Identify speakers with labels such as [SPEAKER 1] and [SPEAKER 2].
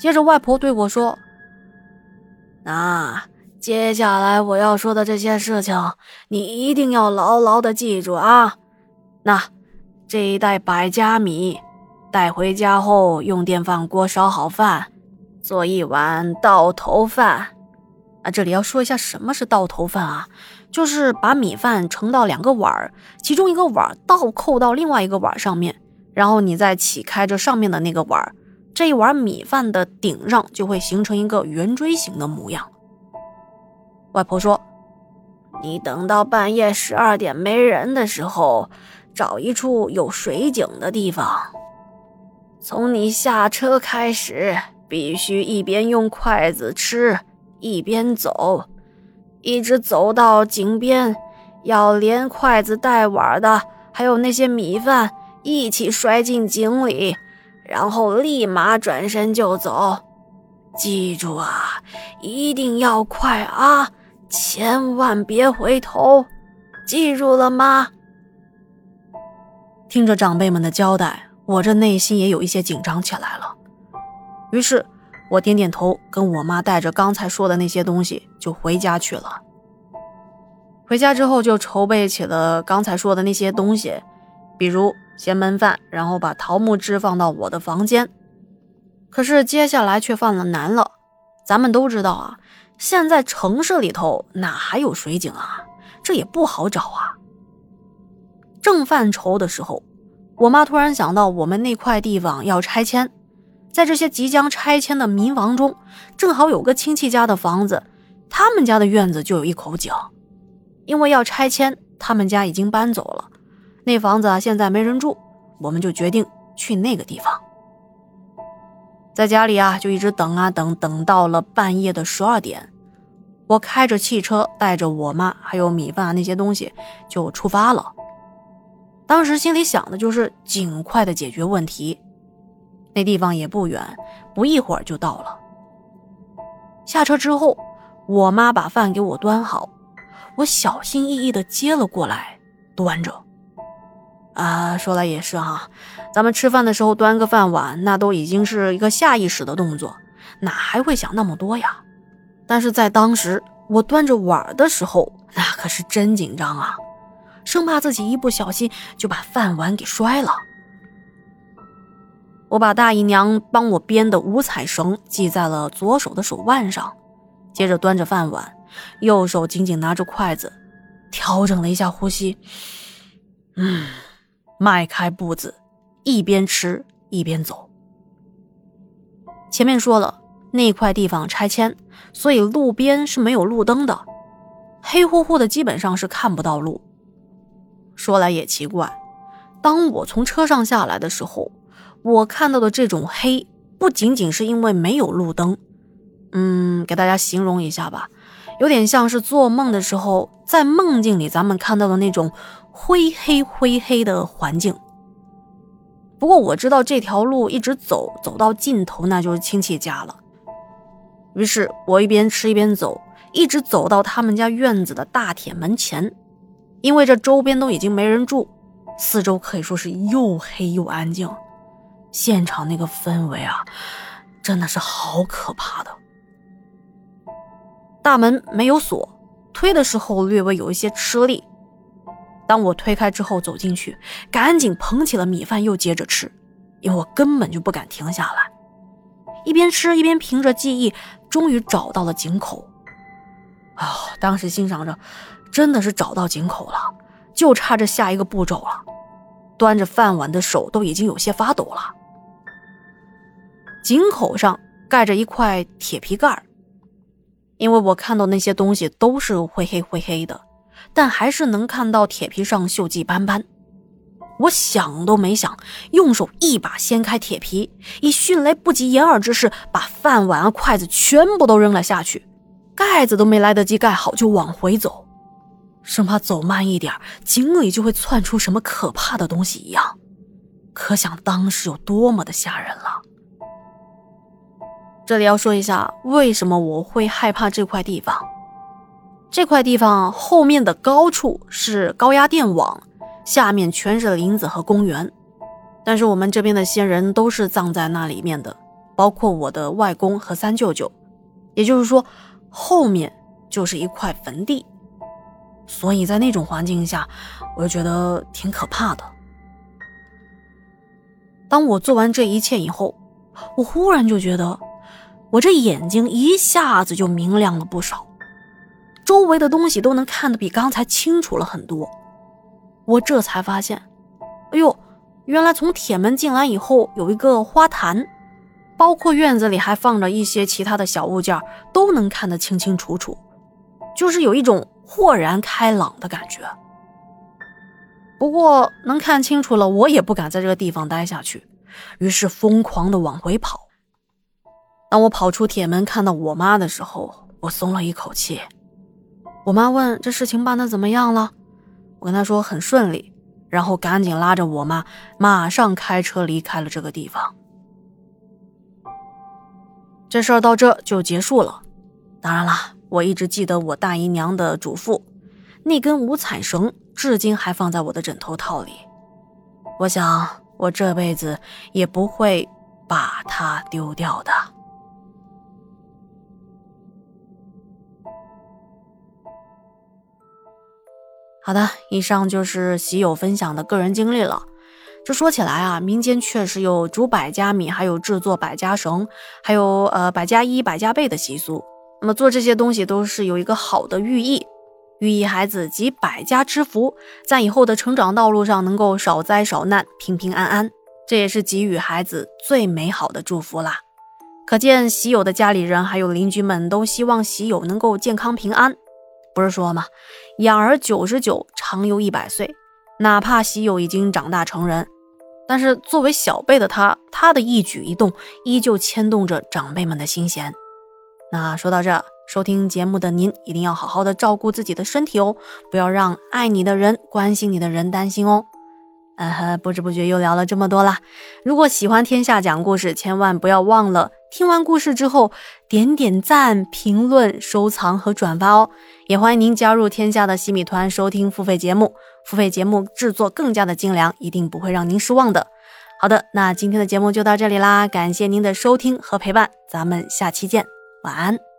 [SPEAKER 1] 接着外婆对我说：“那接下来我要说的这些事情，你一定要牢牢的记住啊。那这一袋百家米，带回家后用电饭锅烧好饭，做一碗倒头饭。啊，这里要说一下什么是倒头饭啊，就是把米饭盛到两个碗，其中一个碗倒扣到另外一个碗上面，然后你再起开着上面的那个碗。”这一碗米饭的顶上就会形成一个圆锥形的模样。外婆说：“你等到半夜十二点没人的时候，找一处有水井的地方。从你下车开始，必须一边用筷子吃，一边走，一直走到井边，要连筷子带碗的，还有那些米饭一起摔进井里。”然后立马转身就走，记住啊，一定要快啊，千万别回头，记住了吗？听着长辈们的交代，我这内心也有一些紧张起来了。于是，我点点头，跟我妈带着刚才说的那些东西就回家去了。回家之后，就筹备起了刚才说的那些东西，比如。先焖饭，然后把桃木枝放到我的房间。可是接下来却犯了难了。咱们都知道啊，现在城市里头哪还有水井啊？这也不好找啊。正犯愁的时候，我妈突然想到，我们那块地方要拆迁，在这些即将拆迁的民房中，正好有个亲戚家的房子，他们家的院子就有一口井。因为要拆迁，他们家已经搬走了。那房子啊，现在没人住，我们就决定去那个地方。在家里啊，就一直等啊等，等到了半夜的十二点，我开着汽车，带着我妈还有米饭啊那些东西就出发了。当时心里想的就是尽快的解决问题，那地方也不远，不一会儿就到了。下车之后，我妈把饭给我端好，我小心翼翼的接了过来，端着。啊，说来也是哈，咱们吃饭的时候端个饭碗，那都已经是一个下意识的动作，哪还会想那么多呀？但是在当时我端着碗的时候，那可是真紧张啊，生怕自己一不小心就把饭碗给摔了。我把大姨娘帮我编的五彩绳系在了左手的手腕上，接着端着饭碗，右手紧紧拿着筷子，调整了一下呼吸，嗯。迈开步子，一边吃一边走。前面说了，那块地方拆迁，所以路边是没有路灯的，黑乎乎的，基本上是看不到路。说来也奇怪，当我从车上下来的时候，我看到的这种黑，不仅仅是因为没有路灯，嗯，给大家形容一下吧，有点像是做梦的时候，在梦境里咱们看到的那种。灰黑灰黑的环境。不过我知道这条路一直走走到尽头，那就是亲戚家了。于是我一边吃一边走，一直走到他们家院子的大铁门前。因为这周边都已经没人住，四周可以说是又黑又安静。现场那个氛围啊，真的是好可怕的。大门没有锁，推的时候略微有一些吃力。当我推开之后走进去，赶紧捧起了米饭又接着吃，因为我根本就不敢停下来。一边吃一边凭着记忆，终于找到了井口。啊，当时心想着，真的是找到井口了，就差这下一个步骤了。端着饭碗的手都已经有些发抖了。井口上盖着一块铁皮盖儿因为我看到那些东西都是灰黑灰黑的。但还是能看到铁皮上锈迹斑斑。我想都没想，用手一把掀开铁皮，以迅雷不及掩耳之势把饭碗啊、筷子全部都扔了下去，盖子都没来得及盖好就往回走，生怕走慢一点，井里就会窜出什么可怕的东西一样。可想当时有多么的吓人了。这里要说一下，为什么我会害怕这块地方。这块地方后面的高处是高压电网，下面全是林子和公园。但是我们这边的先人都是葬在那里面的，包括我的外公和三舅舅，也就是说，后面就是一块坟地。所以在那种环境下，我就觉得挺可怕的。当我做完这一切以后，我忽然就觉得，我这眼睛一下子就明亮了不少，周围的东西都能看得比刚才清楚了很多。我这才发现，哎呦，原来从铁门进来以后有一个花坛，包括院子里还放着一些其他的小物件，都能看得清清楚楚，就是有一种。豁然开朗的感觉。不过能看清楚了，我也不敢在这个地方待下去，于是疯狂的往回跑。当我跑出铁门，看到我妈的时候，我松了一口气。我妈问：“这事情办的怎么样了？”我跟她说：“很顺利。”然后赶紧拉着我妈，马上开车离开了这个地方。这事儿到这就结束了。当然了。我一直记得我大姨娘的嘱咐，那根五彩绳至今还放在我的枕头套里。我想，我这辈子也不会把它丢掉的。好的，以上就是喜友分享的个人经历了。这说起来啊，民间确实有煮百家米，还有制作百家绳，还有呃百家衣、百家被的习俗。那么做这些东西都是有一个好的寓意，寓意孩子集百家之福，在以后的成长道路上能够少灾少难，平平安安。这也是给予孩子最美好的祝福啦。可见喜友的家里人还有邻居们都希望喜友能够健康平安。不是说吗？养儿九十九，长忧一百岁。哪怕喜友已经长大成人，但是作为小辈的他，他的一举一动依旧牵动着长辈们的心弦。那说到这，收听节目的您一定要好好的照顾自己的身体哦，不要让爱你的人、关心你的人担心哦。嗯呵，不知不觉又聊了这么多啦。如果喜欢天下讲故事，千万不要忘了听完故事之后点点赞、评论、收藏和转发哦。也欢迎您加入天下的西米团，收听付费节目，付费节目制作更加的精良，一定不会让您失望的。好的，那今天的节目就到这里啦，感谢您的收听和陪伴，咱们下期见。晚安。